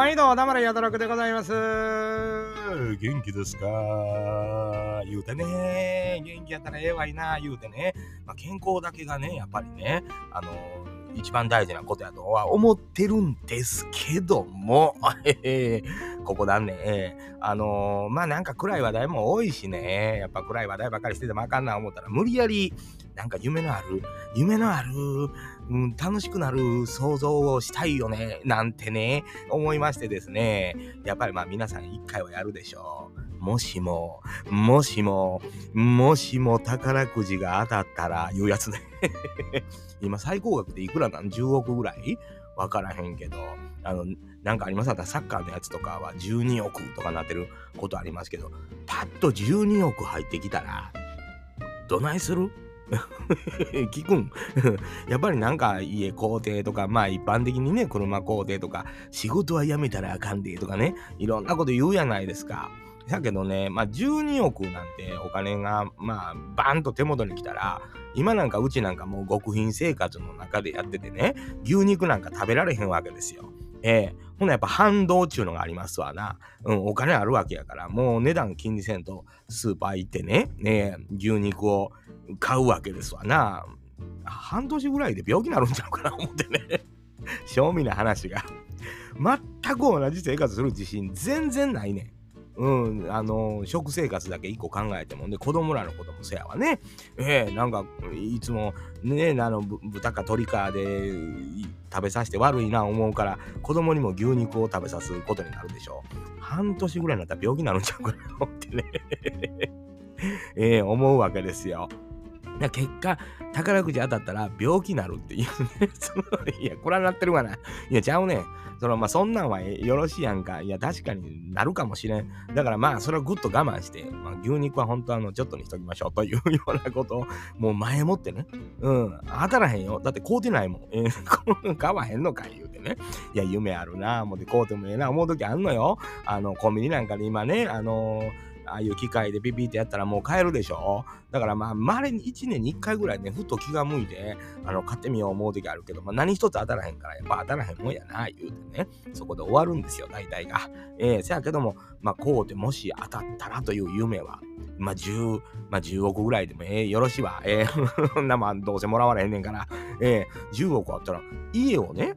毎度、田村やたらくでございます。元気ですか？言うてね、元気やったらええわいな、言うてね、まあ、健康だけがね、やっぱりね、あの一番大事なことやとは思ってるんですけども、ここだね、あのー、まあなんか暗い話題も多いしね、やっぱ暗い話題ばかりしててもあかんな思ったら、無理やり、なんか夢のある、夢のある、うん、楽しくなる想像をしたいよね、なんてね、思いましてですね、やっぱりまあ皆さん一回はやるでしょう。もしも、もしも、もしも宝くじが当たったら、いうやつね。今最高額でいくらなん ?10 億ぐらい？わからへんけど、あの、なんかあります？サッカーのやつとかは12億とかなってることありますけど、パッと12億入ってきたら、どないする？聞くん やっぱりなんか家工程とか、まあ一般的にね、車工程とか、仕事は辞めたらあかんでとかね、いろんなこと言うやないですか。だけどね、まあ12億なんてお金が、まあバンと手元に来たら、今なんかうちなんかもう極貧生活の中でやっててね、牛肉なんか食べられへんわけですよ。ええー、ほなやっぱ反動っちゅうのがありますわな。うん、お金あるわけやから、もう値段気にせんとスーパー行ってね、ね牛肉を買うわけですわな。半年ぐらいで病気になるんちゃうかな思ってね。正味な話が。全く同じ生活する自信全然ないねん。うん、あの、食生活だけ一個考えてもん、で、子供らのこともせやわね。ええー、なんか、いつも、ね、あの、豚か鶏かで食べさせて悪いな思うから、子供にも牛肉を食べさすことになるでしょう。半年ぐらいになったら病気になるんちゃうかなってね。ええー、思うわけですよ。結果、宝くじ当たったら病気になるっていうね その。いや、これはなってるかな。いや、ちゃうね。そのまあそんなんはよろしいやんか。いや、確かになるかもしれん。だからまあそれはぐっと我慢して、まあ、牛肉は本当あの、ちょっとにしときましょうというようなことを、もう前もってね。うん。当たらへんよ。だって買うてないもん。えー、買わへんのか言うてね。いや、夢あるなぁ。思って買うてもええな。思う時あんのよ。あの、コンビニなんかで今ね、あのーああいう機械でピピってやったらもう買えるでしょだからまあ、まれに1年に1回ぐらいね、ふと気が向いて、あの、買ってみよう思う時あるけど、まあ何一つ当たらへんから、やっぱ当たらへんもんやな、言うてね、そこで終わるんですよ、大体が。ええー、せやけども、まあこうでもし当たったらという夢は、まあ10、まあ10億ぐらいでもええー、よろしいわ。ええー、な、まあどうせもらわれへんねんから、ええー、10億あったら、家をね、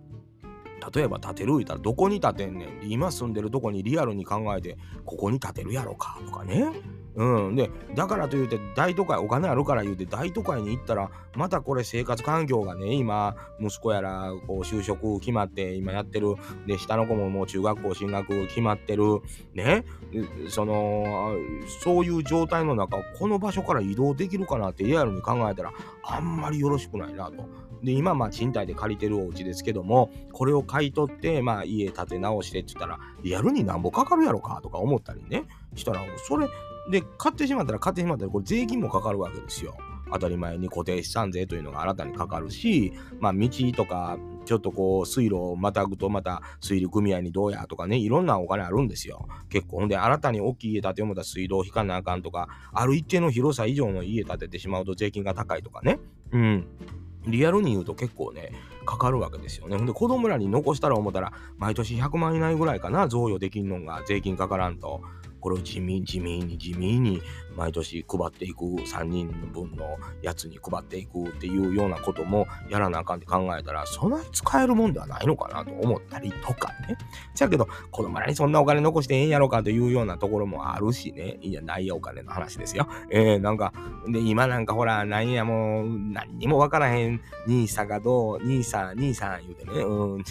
例えば建てる言うたらどこに建てんねん今住んでるとこにリアルに考えてここに建てるやろかとかねうん。で、だからと言うて、大都会、お金あるから言うて、大都会に行ったら、またこれ生活環境がね、今、息子やら、こう、就職決まって、今やってる。で、下の子ももう中学校進学決まってる。ね。その、そういう状態の中、この場所から移動できるかなってリアルに考えたら、あんまりよろしくないなと。で、今、まあ、賃貸で借りてるお家ですけども、これを買い取って、まあ、家建て直してって言ったら、リアルになんぼかかるやろかとか思ったりね、したら、それ、で、買ってしまったら買ってしまったら、これ税金もかかるわけですよ。当たり前に固定資産税というのが新たにかかるし、まあ、道とか、ちょっとこう、水路をまたぐとまた水利組合にどうやとかね、いろんなお金あるんですよ。結構。ほんで、新たに大きい家建てようた水道を引かなあかんとか、ある一定の広さ以上の家建ててしまうと税金が高いとかね。うん。リアルに言うと結構ね、かかるわけですよね。ほんで、子供らに残したら思ったら、毎年100万以内ぐらいかな、贈与できんのが税金かからんと。これを地味地味に地味に毎年配っていく3人分のやつに配っていくっていうようなこともやらなあかんって考えたらそんなに使えるもんではないのかなと思ったりとかね。じゃけど子供らにそんなお金残してええんやろかというようなところもあるしね。いや、ないやお金の話ですよ。えー、なんか、で、今なんかほら、なんやもう、何にもわからへん、兄さんがどう、兄さん、兄さん言うてね、うん、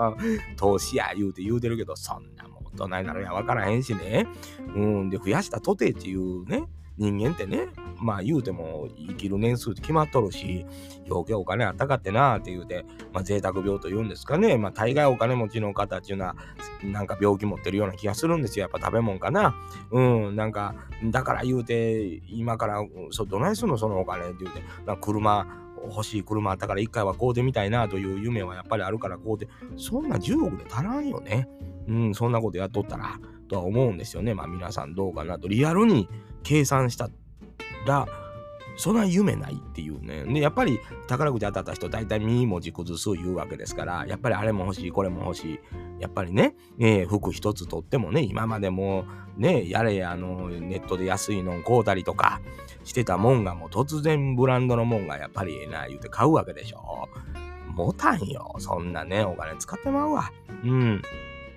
投資や言うて言うてるけど、そんなもんどないなるや分からへんしね。うん、で、増やしたとてっていうね、人間ってね、まあ言うても生きる年数って決まっとるし、余計お金あったかってなって言うて、まあ贅沢病と言うんですかね。まあ大概お金持ちの方っていうのは、なんか病気持ってるような気がするんですよ。やっぱ食べ物かな。うん、なんか、だから言うて、今から、そどないすんのそのお金って言うて、ま、車、欲しい車あったから一回は買うてみたいなという夢はやっぱりあるから買うて、そんな10億で足らんよね。うん、そんなことやっとったら、とは思うんですよね。まあ皆さんどうかなと。リアルに計算したら、そんな夢ないっていうね。で、やっぱり宝くじ当たった人、大体身文字崩す言うわけですから、やっぱりあれも欲しい、これも欲しい。やっぱりね、えー、服一つとってもね、今までもね、やれあの、ネットで安いのを買うたりとかしてたもんがもう突然ブランドのもんがやっぱりええな言うて買うわけでしょ。持たんよ。そんなね、お金使ってまうわ。うん。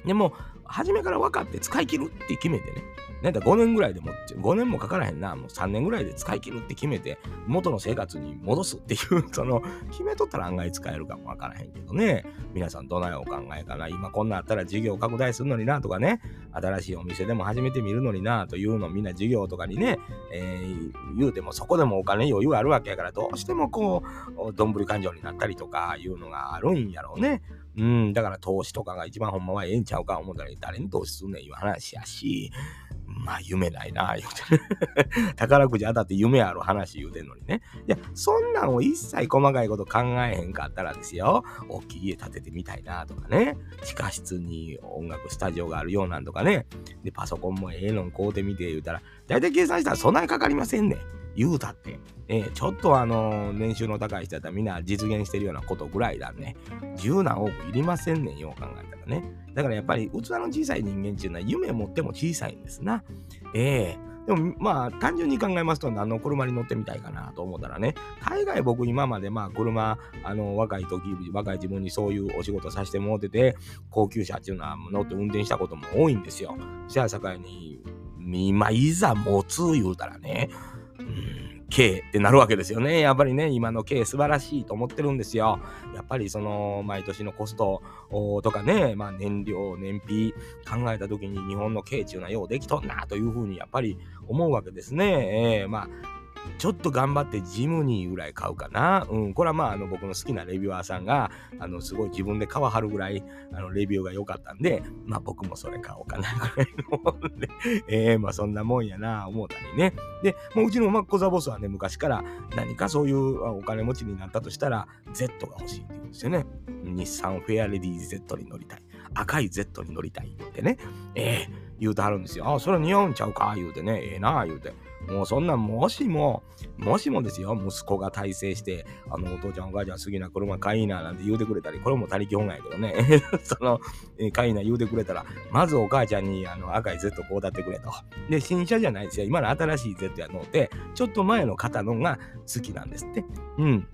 でも、初めから分かって使い切るって決めてね。なんだ5年ぐらいでも、5年もかからへんな、もう3年ぐらいで使い切るって決めて、元の生活に戻すっていう、その、決めとったら案外使えるかもわからへんけどね。皆さんどないお考えかな。今こんなあったら事業拡大するのになとかね、新しいお店でも始めてみるのになというのをみんな事業とかにね、えー、言うてもそこでもお金余裕あるわけやから、どうしてもこう、どんぶり勘定になったりとかいうのがあるんやろうね。うん、だから投資とかが一番ほんまはええんちゃうか思ったら誰に投資すんねんいう話やし、まあ夢ないな、言うて。宝くじ当たって夢ある話言うてんのにね。いや、そんなんを一切細かいこと考えへんかったらですよ。大きい家建ててみたいなとかね。地下室に音楽スタジオがあるようなんとかね。で、パソコンもええのん買うてみて言うたら、だいたい計算したらそんなにかかりませんね。言うたって、えー、ちょっとあのー、年収の高い人だったらみんな実現してるようなことぐらいだね。十何億いりませんねんよう、考えたらね。だからやっぱり器の小さい人間っていうのは夢を持っても小さいんですな。ええーでもまあ単純に考えますと何の車に乗ってみたいかなと思ったらね、大概僕今までまあ車、あの若い時、若い自分にそういうお仕事させてもらってて、高級車っていうのは乗って運転したことも多いんですよ。じゃあ境に、今いざ持つ言うたらね、K ってなるわけですよね。やっぱりね、今の K 素晴らしいと思ってるんですよ。やっぱりその、毎年のコストとかね、まあ燃料、燃費考えた時に日本の K っていうのはようできとんなというふうにやっぱり思うわけですね。えー、まあちょっと頑張ってジムニーぐらい買うかな。うん、これはまあ、あの、僕の好きなレビュアーさんが、あの、すごい自分で皮張るぐらい、あの、レビューが良かったんで、まあ僕もそれ買おうかな、ぐらいのもんで、え、まあそんなもんやな、思うたりね。で、もううちのマッコザボスはね、昔から何かそういうお金持ちになったとしたら、Z が欲しいって言うんですよね。日産フェアレディー Z に乗りたい。赤い Z に乗りたいってね。ええー、言うてはるんですよ。あ、それ似合うんちゃうか？言うてね。ええー、なあ言うて。もうそんなもしも、もしもですよ、息子が大成して、あの、お父ちゃんお母ちゃん好きな車買いななんて言うてくれたり、これも他力本願やけどね、その、え買いな言うてくれたら、まずお母ちゃんにあの赤い Z こうだってくれと。で、新車じゃないですよ。今の新しい Z やのって、ちょっと前の方のが好きなんですって。うん。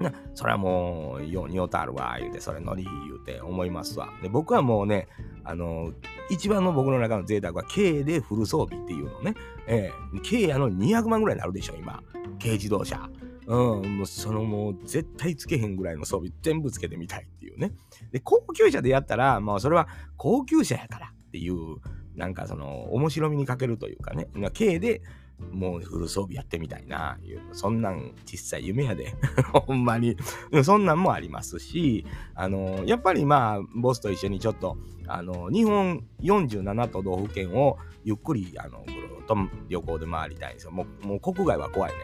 な、それはもう、ようによたあるわ、言うて、それ乗り、言うて思いますわ。で、僕はもうね、あの、一番の僕の中の贅沢は、K でフル装備っていうのね。えー、軽やの200万ぐらいになるでしょ、今。軽自動車。うん、もうそのもう絶対つけへんぐらいの装備全部つけてみたいっていうね。で、高級車でやったら、まあそれは高級車やからっていう、なんかその面白みに欠けるというかね、軽でもうフル装備やってみたいな、いう、そんなん実際夢やで。ほんまに。そんなんもありますし、あの、やっぱりまあ、ボスと一緒にちょっと、あの、日本47都道府県をゆっくり、あの、ぐるっと旅行で回りたいんですよ。もう、もう国外は怖いね。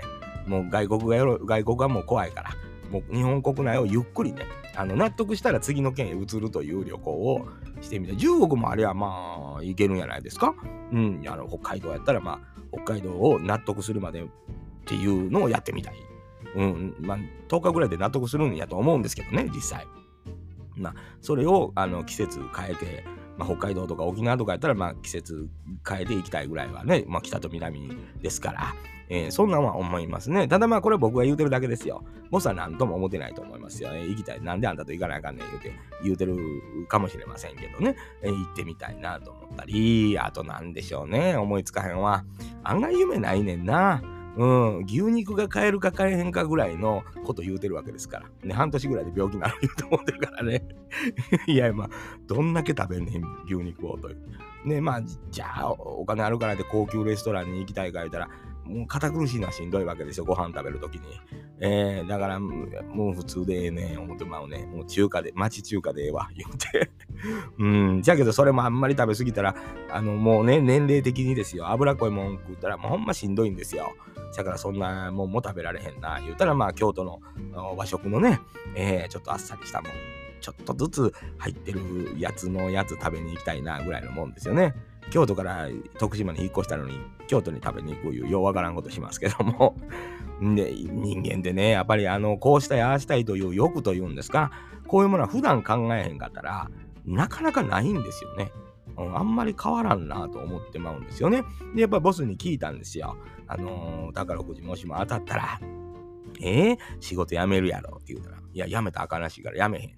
もう外国がよ、外国はもう怖いから。もう日本国内をゆっくりね、あの納得したら次の県へ移るという旅行をしてみた。中国もあれはまあ、行けるんじゃないですか？うん、あの北海道やったらまあ、北海道を納得するまでっていうのをやってみたい。うん、まあ、10日ぐらいで納得するんやと思うんですけどね、実際。まあ、それをあの季節変えて、まあ、北海道とか沖縄とかやったら、まあ、季節変えていきたいぐらいはね、まあ、北と南ですから、えー、そんなんは思いますね。ただまあ、これ僕が言うてるだけですよ。ボスは何とも思ってないと思いますよ。えー、行きたい。なんであんたと行かなあかんねん言うて、言うてるかもしれませんけどね。えー、行ってみたいなと思ったり、あと何でしょうね。思いつかへんわ。案外夢ないねんな。うん、牛肉が買えるか買えへんかぐらいのこと言うてるわけですから。ね、半年ぐらいで病気になると思ってるからね。いや、まあ、どんだけ食べんねん、牛肉をという。ね、まあ、じゃあ、お金あるからで高級レストランに行きたいか言ったら、もう堅苦しいのはしんどいわけですよ、ご飯食べるときに。えー、だから、もう普通でええねん、思ってまうね。もう中華で、町中華でええわ、言うて。うん、じゃけどそれもあんまり食べ過ぎたら、あの、もうね、年齢的にですよ、脂っこいもん食ったら、もうほんましんどいんですよ。だからそんなもんも食べられへんな、言うたら、まあ、京都の和食のね、えー、ちょっとあっさりしたもん。ちょっとずつ入ってるやつのやつ食べに行きたいなぐらいのもんですよね。京都から徳島に引っ越したのに、京都に食べに行くいう、ようわからんことしますけども。で、人間ってね、やっぱりあの、こうしたい、ああしたいという欲というんですか、こういうものは普段考えへんかったら、なかなかないんですよね。うん、あんまり変わらんなと思ってまうんですよね。で、やっぱりボスに聞いたんですよ。あのー、宝くじもしも当たったら、えー、仕事辞めるやろって言うたら、いや、辞めたらあかんらしいから辞めへん。い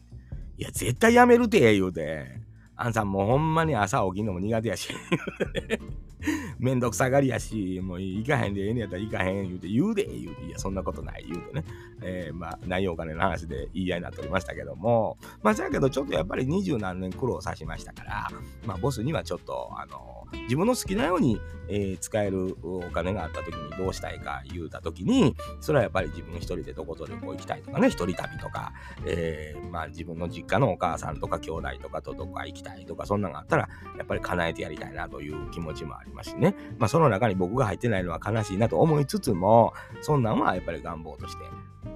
や、絶対辞めるて、言うて。あんさんもうほんまに朝起きんのも苦手やし めんどくさがりやし、もう行かへんでええねやったら行かへん言うて、言うで言うて、いや、そんなことない言うてね。えー、まあ、内容お金の話で言い合いになっておりましたけども、まあ、そやけど、ちょっとやっぱり二十何年苦労さしましたから、まあ、ボスにはちょっと、あの、自分の好きなように、えー、使えるお金があった時にどうしたいか言うた時に、それはやっぱり自分一人でどこと旅行行きたいとかね、一人旅とか、えー、まあ、自分の実家のお母さんとか兄弟とかとどこか行きたいとか、そんなのがあったら、やっぱり叶えてやりたいなという気持ちもありますしね。まあ、その中に僕が入ってないのは悲しいなと思いつつも、そんなんはやっぱり願望として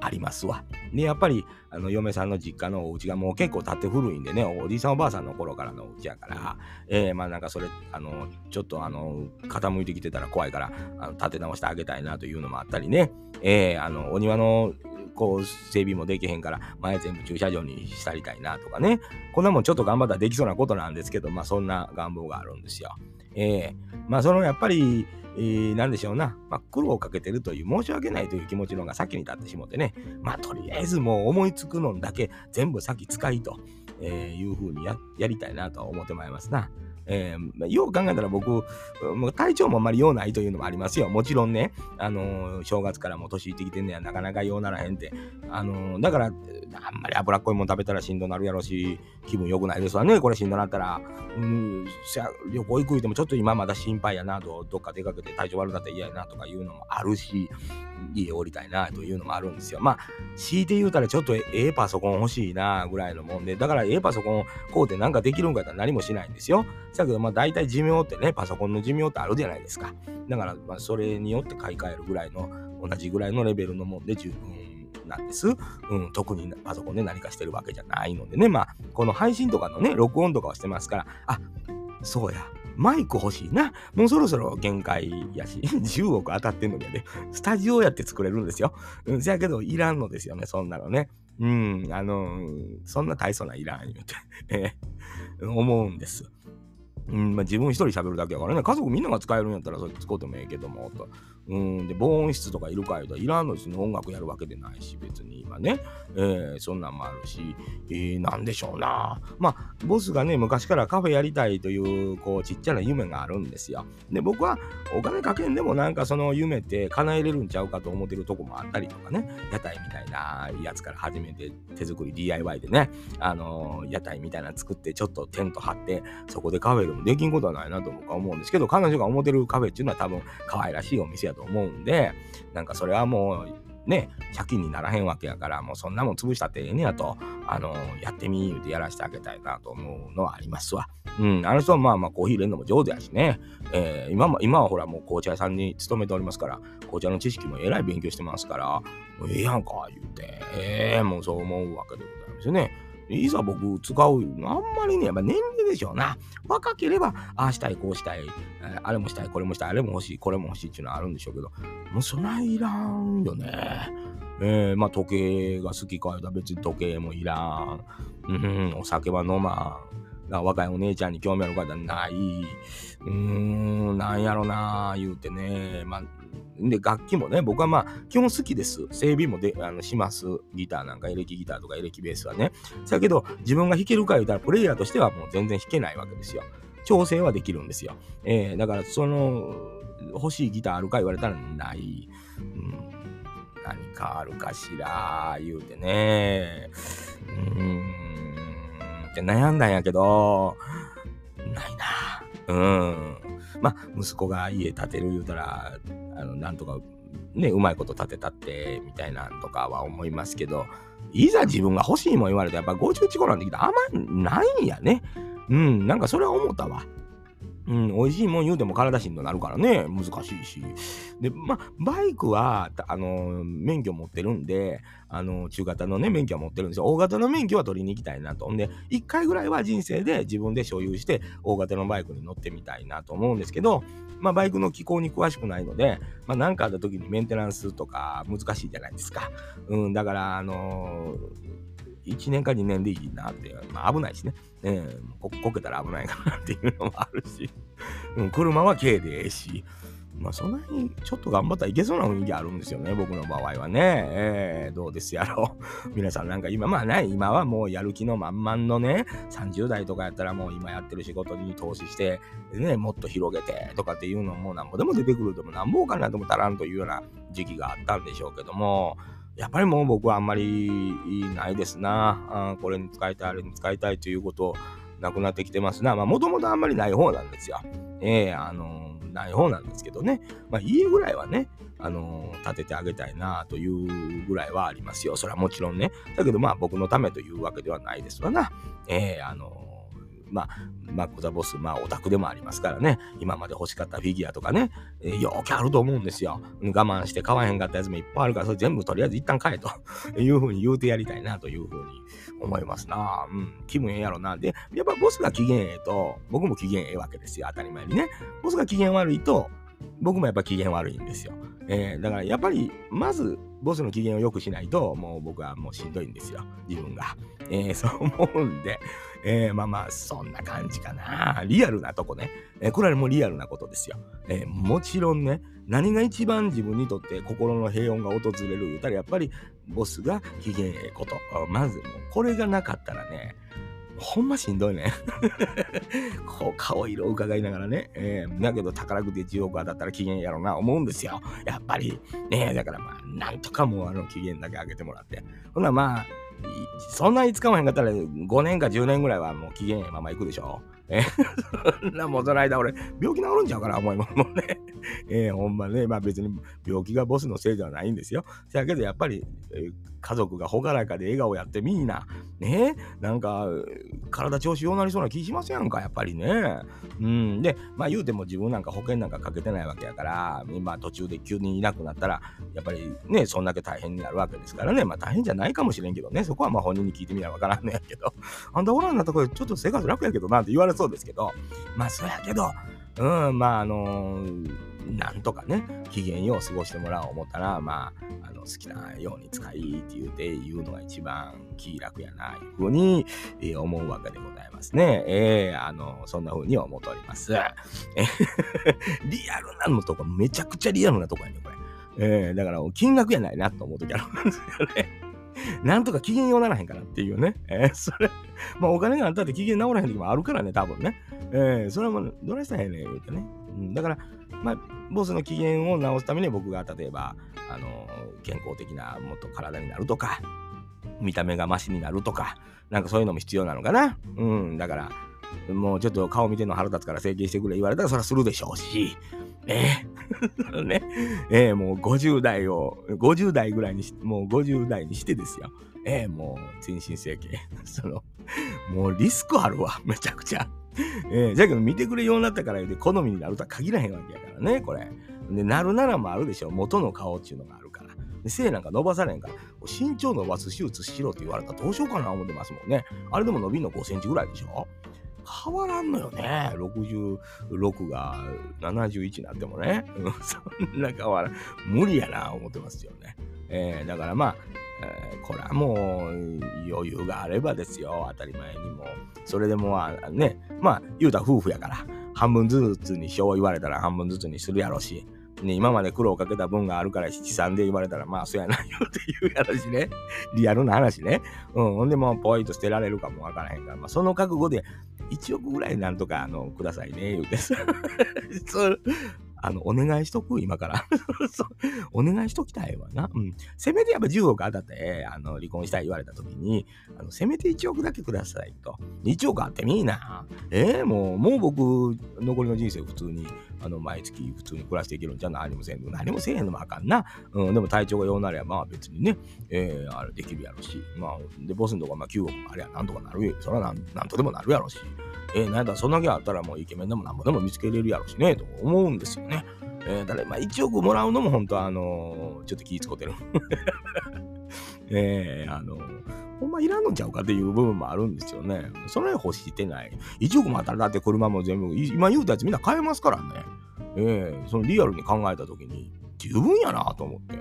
ありますわ。で、やっぱり、あの、嫁さんの実家のお家がもう結構経って古いんでね、おじいさんおばあさんの頃からのお家やから、えー、まあなんかそれ、あの、ちょっとあの、傾いてきてたら怖いから、あの立て直してあげたいなというのもあったりね、えー、あの、お庭のこう整備もできへんから前全部駐車場にしたりたいなとかねこんなもんちょっと頑張ったらできそうなことなんですけどまあそんな願望があるんですよ。えー、まあそのやっぱりえー、なんでしょうな、まあ、苦労をかけてるという申し訳ないという気持ちの方が先に立ってしもてね、まあ、とりあえずもう思いつくのだけ全部先使いと、えー、いうふうにややりたいなと思ってまいりますな。えー、よう考えたら僕、もう体調もあんまり用ないというのもありますよ。もちろんね、あのー、正月からも年いってきてんねや、なかなか用ならへんって。あのー、だから、あんまり脂っこいもん食べたらしんどなるやろし、気分良くないですわね、これしんどなったら。うん、旅行行くいてもちょっと今まだ心配やなと、どっか出かけて体調悪かったら嫌やなとかいうのもあるし、家降りたいなというのもあるんですよ。まあ、強いて言うたらちょっとええパソコン欲しいなぐらいのもんで、だからええパソコンこうてなんかできるんかったら何もしないんですよ。だけど、まあ大体寿命ってね、パソコンの寿命ってあるじゃないですか。だから、まあそれによって買い替えるぐらいの、同じぐらいのレベルのもんで十分なんです。うん、特にパソコンで何かしてるわけじゃないのでね、まあ、この配信とかのね、録音とかはしてますから、あ、そうや、マイク欲しいな。もうそろそろ限界やし、10億当たってんのにね、スタジオやって作れるんですよ。うん、せやけど、いらんのですよね、そんなのね。うん、あのそんな大層ないらん言うて、え思うんです。うんまあ、自分一人喋るだけやからね、家族みんなが使えるんやったらそれ使うてもええけども、と。うん、で、防音室とかいるかいといらんのですね、音楽やるわけでないし、別に今ね、えー、そんなんもあるし、えー、なんでしょうな。まあ、ボスがね、昔からカフェやりたいという、こう、ちっちゃな夢があるんですよ。で、僕はお金かけんでもなんかその夢って叶えれるんちゃうかと思ってるとこもあったりとかね、屋台みたいなやつから始めて、手作り DIY でね、あのー、屋台みたいな作って、ちょっとテント張って、そこでカフェでもできんことはないなと僕は思うんですけど、彼女が思ってるカフェっていうのは多分可愛らしいお店やとと思うんで、なんかそれはもう、ね、借金にならへんわけやから、もうそんなもん潰したってええねやと、あの、やってみ言うてやらせてあげたいなと思うのはありますわ。うん、あの人はまあまあコーヒー入れるのも上手やしね、えー、今も今はほらもう紅茶屋さんに勤めておりますから、紅茶の知識もえらい勉強してますから、もうええやんか、言うて、ええー、もうそう思うわけでございますよね。いざ僕使う、あんまりね、やっぱ年齢でしょうな。若ければ、ああしたい、こうしたい、あれもしたい、これもしたい、あれも欲しい、これも欲しいっていうのはあるんでしょうけど、もうそないいらんよね。えー、まあ時計が好きか言うたら別に時計もいらん。うん、お酒は飲まん。若いお姉ちゃんに興味ある方ない。うーん、なんやろな言うてね。まあ、で、楽器もね、僕はまあ、基本好きです。整備もであのします。ギターなんか、エレキギターとかエレキベースはね。だけど、自分が弾けるか言うたら、プレイヤーとしてはもう全然弾けないわけですよ。調整はできるんですよ。えー、だから、その、欲しいギターあるか言われたらない。うん、何かあるかしら、言うてね。うーん、って悩んだんやけど、ないな。うん。まあ、息子が家建てる言うたら、あの、なんとか、ね、うまいこと建てたって、みたいなんとかは思いますけど、いざ自分が欲しいもん言われて、やっぱ50近頃なんてきたらあんまないんやね。うん、なんかそれは思ったわ。うん、美味しいもん言うても体しんどなるからね、難しいし。で、まあ、バイクは、あの、免許持ってるんで、あの、中型のね、免許は持ってるんですよ。大型の免許は取りに行きたいなと。んで、一回ぐらいは人生で自分で所有して、大型のバイクに乗ってみたいなと思うんですけど、まあ、バイクの機構に詳しくないので、まあ、何かあった時にメンテナンスとか難しいじゃないですか。うん、だから、あのー、1年か2年でいいなって、まあ、危ないしね。ねここけたら危ないかなっていうのもあるし、うん、車は軽でええし、まあそんなにちょっと頑張ったらいけそうな雰囲気あるんですよね、僕の場合はね。えー、どうですやろう。皆さんなんか今、まあね、今はもうやる気の満々のね、30代とかやったらもう今やってる仕事に投資して、ね、もっと広げてとかっていうのもなんぼでも出てくるともなんぼかなとも足らんというような時期があったんでしょうけども、やっぱりもう僕はあんまりないですな。あこれに使いたい、あれに使いたいということなくなってきてますな。まあ、もともとあんまりない方なんですよ。ええー、あのー、ない方なんですけどね。まあ、家ぐらいはね、あのー、建ててあげたいなというぐらいはありますよ。それはもちろんね。だけど、まあ、僕のためというわけではないですわな。ええあのまあ、マック・ザ・ボス、まあ、オタクでもありますからね、今まで欲しかったフィギュアとかね、えー、よくあると思うんですよ。我慢して買わへんかったやつもいっぱいあるから、それ全部とりあえず一旦買えと いうふうに言うてやりたいなというふうに思いますな。うん、気分ええやろな。で、やっぱボスが機嫌ええと、僕も機嫌ええわけですよ、当たり前にね。ボスが機嫌悪いと、僕もやっぱ機嫌悪いんですよ。えー、だからやっぱり、まず、ボスの機嫌を良くしないと、もう僕はもうしんどいんですよ。自分が。えー、そう思うんで、えー、まあまあ、そんな感じかな。リアルなとこね。えー、これはもうリアルなことですよ。えー、もちろんね、何が一番自分にとって心の平穏が訪れる言うたら、やっぱりボスが機嫌ええこと。まず、もうこれがなかったらね、ほんましんどいね。こう、顔色を伺いながらね。えー、だけど宝くじ10億当たったら機嫌やろうな、思うんですよ。やっぱり。ねだからまあ、なんとかもうあの機嫌だけ上げてもらって。ほなまあ、そんなに使わへんかったら5年か10年ぐらいはもう期限まま行くでしょ。えそんなもうその間俺、病気治るんちゃうかな思いもね。えー、ほんまね、まあ別に病気がボスのせいではないんですよ。せやけどやっぱり、えー、家族が朗らかで笑顔やってみんな、ね？なんか、体調子ようなりそうな気しますやんか、やっぱりね。うん。で、まあ言うても自分なんか保険なんかかけてないわけやから、今途中で急にいなくなったら、やっぱりね、そんだけ大変になるわけですからね。まあ大変じゃないかもしれんけどね、そこはまあ本人に聞いてみなわからんねやけど、あんたおらんなとこでちょっと生活楽やけどなって言われそうですけど、まあそやけど、うん、まああのーなんとかね、機嫌よう過ごしてもらおう思ったら、まあ、あの好きなように使いって言うて言うのが一番気楽やな、いうふうに、えー、思うわけでございますね。えー、あの、そんなふうに思っております。リアルなのとこ、めちゃくちゃリアルなとこやね、これ。えー、だから、金額やないなと思うときあるんですよね。なんとか機嫌ようならへんかなっていうね。えー、それ、まあお金があったって機嫌直らへん時もあるからね、多分ね。えー、それはもう、どないしたらええねん、言うてね。うん、だから、まあ、ボスの機嫌を直すために僕が例えば、あの健康的なもっと体になるとか、見た目がマシになるとか、なんかそういうのも必要なのかな。うん、だから、もうちょっと顔見ての腹立つから整形してくれ言われたらそれはするでしょうし、ねえ、ねええ、もう50代を、50代ぐらいにし、もう50代にしてですよ。ええ、もう全身整形。その、もうリスクあるわ、めちゃくちゃ。えー、じゃけど見てくれようになったから言うて好みになるとは限らへんわけやからね、これ。で、なるならもあるでしょ。元の顔っていうのがあるから。で、背なんか伸ばされへんから、身長伸ばす手術しろって言われたらどうしようかな思ってますもんね。あれでも伸びんの5センチぐらいでしょ？変わらんのよね。66が71になってもね。そんな変わらん。無理やな、思ってますよね。えー、だからまあ、えー、これはもう余裕があればですよ、当たり前にも。それでもあね、まあ言うたら夫婦やから、半分ずつに票言われたら半分ずつにするやろうし、ね、今まで苦労かけた分があるから七三で言われたらまあそうやないよっていうやろしね。リアルな話ね。うん。ほんでもうポイント捨てられるかもわからへんから、まあその覚悟で1億ぐらいなんとかあのくださいね、言うて。そあの、お願いしとく今から お願いしときたいわな。うん。せめてやっぱ10億当たって、あの、離婚したい言われた時に、あの、せめて1億だけくださいと。1億あってみいな。えー、もう、もう僕、残りの人生普通に、あの、毎月普通に暮らしていけるんじゃ何もせんの。何もせえへんのもあかんな。うん、でも体調がようなりゃ、まあ別にね、えー、あれできるやろし。まあ、で、ボスのとこまあ9億もありゃなんとかなるよ。そらなんなんとでもなるやろし。えー、なんだそんだけあったらもうイケメンでもなんぼでも見つけれるやろしね、と思うんですよ。ねえー、だまあ1億もらうのも本当はあのー、ちょっと気ぃ使ってる。えー、あのほんまいらんのちゃうかっていう部分もあるんですよね。それ欲してない。1億も当たるだって車も全部、今言うたやつみんな買えますからね。えー、そのリアルに考えた時に十分やなと思って。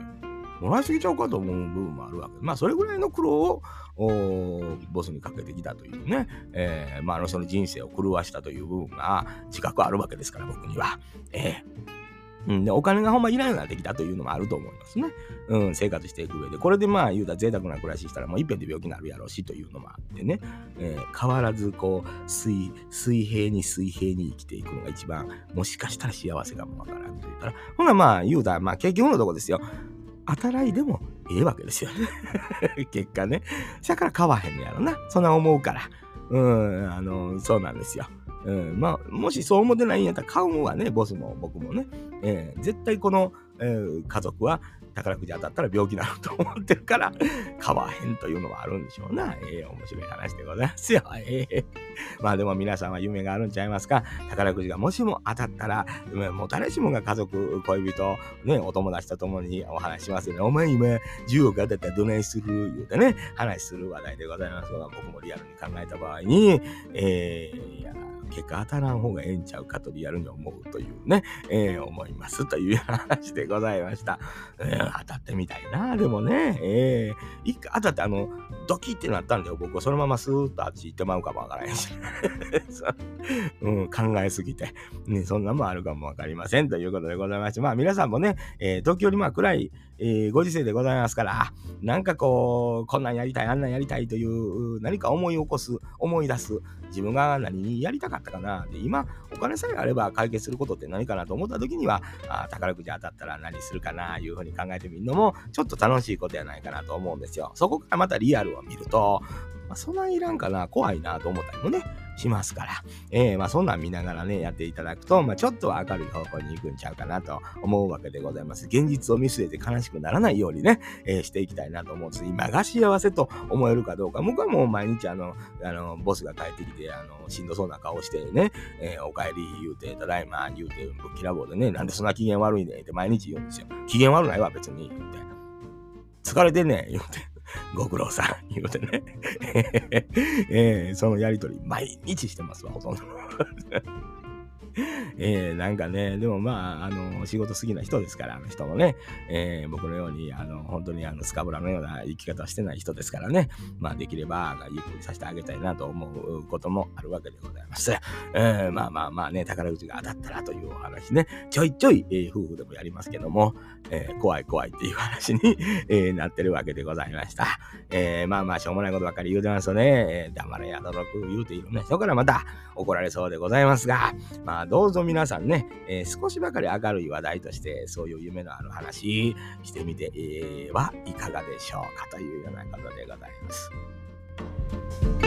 もらいすぎちゃうかと思う部分もあるわけまあそれぐらいの苦労をボスにかけてきたというね、えー、まああの人の人生を狂わしたという部分が自覚あるわけですから僕には。えーうん、でお金がほんまいらんようになってきたというのもあると思いますね。うん、生活していく上で。これでまあ言うたら贅沢な暮らししたらもういっぺんで病気になるやろうしというのもあってね、えー、変わらずこう水、水平に水平に生きていくのが一番もしかしたら幸せかもわからんと言ったら、ほなまあ言うたらまあ結局のとこですよ。働いでもええわけですよね 結果ね。そやから買わへんのやろな。そんな思うから。うん、あの、そうなんですよ。うん、まあ、もしそう思ってないんやったら買うわね、ボスも僕もね。えー、絶対この、えー、家族は宝くじ当たったら病気になると思ってるから、買わへんというのはあるんでしょうな。ええー、面白い話でございますよ。ええー、まあでも皆さんは夢があるんちゃいますか？宝くじがもしも当たったら、もう誰しもが家族、恋人、ね、お友達と共にお話しますよね。お前今10億当たったらどないする言うてね、話する話題でございますが、僕もリアルに考えた場合に、えー、結果当たらん方がええんちゃうかとリアルに思うというね、えー、思いますという 話でございました。えー、当たってみたいな、でもね、えー、一回当たってあの、ドキってなったんで僕はそのままスーッとあっち行ってまうかもわからへんし、うん、考えすぎて、ね、そんなもあるかもわかりません。ということでございまして、まあ皆さんもね、えー、時折まあ暗い、えー、ご時世でございますから、なんかこう、こんなんやりたい、あんなんやりたいという何か思い起こす、思い出す、自分が何やりたか。ったかな。で今お金さえあれば解決することって何かなと思った時にはあ宝くじ当たったら何するかないうふうに考えてみるのもちょっと楽しいことやないかなと思うんですよ。そこからまたリアルを見るとまあ、そんないらんかな、怖いなと思ったりもね、しますから、えー、まあそんなん見ながらね、やっていただくと、まあちょっとは明るい方向に行くんちゃうかなと思うわけでございます。現実を見据えて悲しくならないようにね、えー、していきたいなと思うんです。今が幸せと思えるかどうか、僕はもう毎日あの、あの、ボスが帰ってきて、あの、しんどそうな顔してね、えー、お帰り言うて、ただいま言うて、ぶっきらぼうでね、なんでそんな機嫌悪いねって毎日言うんですよ。機嫌悪ないわ、別に、言うて。疲れてんねん、言うて。ご苦労さん、言うてね。えー、そのやりとり、毎日してますわ、ほとんど。えー、なんかね、でもまあ、あの、仕事好きな人ですから、あの人もね、えー、僕のように、あの、本当にあの、スカブラのような生き方をしてない人ですからね、まあ、できれば、ゆっくりさせてあげたいなと思うこともあるわけでございます。えー、まあまあまあね、宝くじが当たったらというお話ね、ちょいちょい、えー、夫婦でもやりますけども、えー、怖い怖いっていう話にえー、なってるわけでございました。えー、まあまあ、しょうもないことばっかり言うてますとね、えー、黙れやどろく言うているね、そこからまた怒られそうでございますが、まあ、どうぞ皆さんね、えー、少しばかり明るい話題として、そういう夢のある話してみて、え、はいかがでしょうかというようなことでございます。